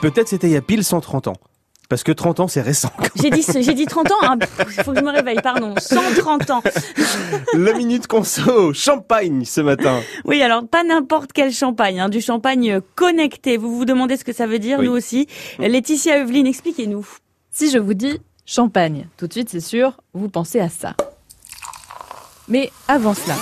Peut-être c'était il y a pile 130 ans. Parce que 30 ans, c'est récent. J'ai dit, j'ai dit 30 ans, il hein. faut que je me réveille, pardon. 130 ans. La minute conso, champagne ce matin. Oui, alors pas n'importe quel champagne, hein, du champagne connecté. Vous vous demandez ce que ça veut dire, nous aussi. Laetitia Eveline, expliquez-nous. Si je vous dis champagne, tout de suite, c'est sûr, vous pensez à ça. Mais avant cela,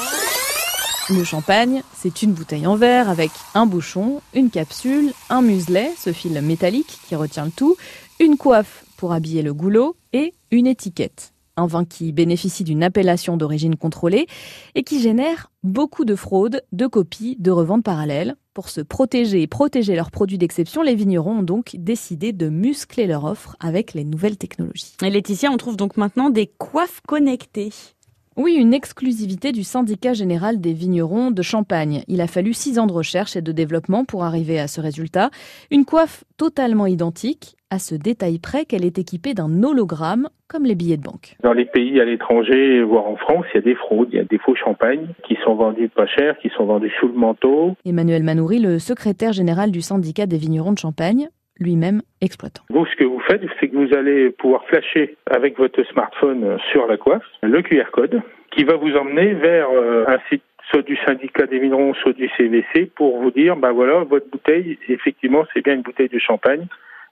le champagne, c'est une bouteille en verre avec un bouchon, une capsule, un muselet, ce fil métallique qui retient le tout, une coiffe pour habiller le goulot et une étiquette. Un vin qui bénéficie d'une appellation d'origine contrôlée et qui génère beaucoup de fraudes, de copies, de reventes parallèles. Pour se protéger et protéger leurs produits d'exception, les vignerons ont donc décidé de muscler leur offre avec les nouvelles technologies. Et Laetitia, on trouve donc maintenant des coiffes connectées. Oui, une exclusivité du syndicat général des vignerons de Champagne. Il a fallu six ans de recherche et de développement pour arriver à ce résultat. Une coiffe totalement identique, à ce détail près qu'elle est équipée d'un hologramme, comme les billets de banque. Dans les pays à l'étranger, voire en France, il y a des fraudes, il y a des faux champagnes qui sont vendus pas cher, qui sont vendus sous le manteau. Emmanuel Manoury, le secrétaire général du syndicat des vignerons de Champagne, lui-même exploitant. Vous, ce que vous faites, c'est que vous allez pouvoir flasher avec votre smartphone sur la coiffe le QR code qui va vous emmener vers euh, un site soit du syndicat des vignerons, soit du CVC pour vous dire, bah voilà, votre bouteille, effectivement, c'est bien une bouteille de champagne.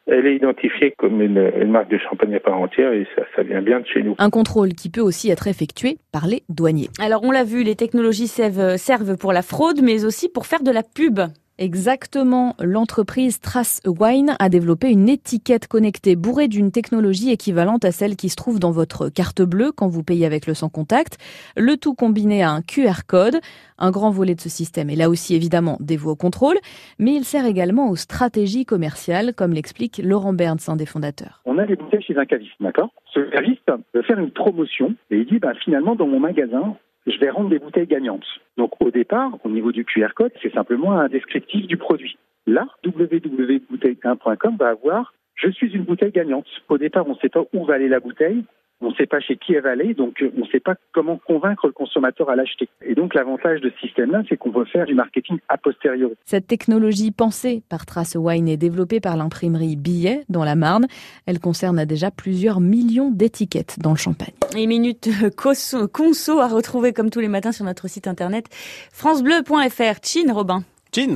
Elle est identifiée comme une, marque de champagne à part entière et ça, ça vient bien de chez nous. Un contrôle qui peut aussi être effectué par les douaniers. Alors on l'a vu, les technologies servent pour la fraude, mais aussi pour faire de la pub. Exactement, l'entreprise Trace Wine a développé une étiquette connectée bourrée d'une technologie équivalente à celle qui se trouve dans votre carte bleue quand vous payez avec le sans contact, le tout combiné à un QR code. Un grand volet de ce système est là aussi évidemment dévoué au contrôle, mais il sert également aux stratégies commerciales, comme l'explique Laurent Bernds, un des fondateurs. On a des bouteilles chez un caviste, d'accord? Ce caviste veut faire une promotion et il dit bah, finalement dans mon magasin, je vais rendre des bouteilles gagnantes. Donc au départ, au niveau du QR code, c'est simplement un descriptif du produit. Là, www.bouteille1.com va avoir je suis une bouteille gagnante. Au départ, on ne sait pas où va aller la bouteille, on ne sait pas chez qui elle va aller, donc euh, on ne sait pas comment convaincre le consommateur à l'acheter. Et donc l'avantage de ce système-là, c'est qu'on peut faire du marketing a posteriori. Cette technologie pensée par Trace Wine est développée par l'imprimerie Billet dans la Marne. Elle concerne déjà plusieurs millions d'étiquettes dans le champagne. Et minute conso à retrouver comme tous les matins sur notre site internet francebleu.fr. Chine, Robin. Chine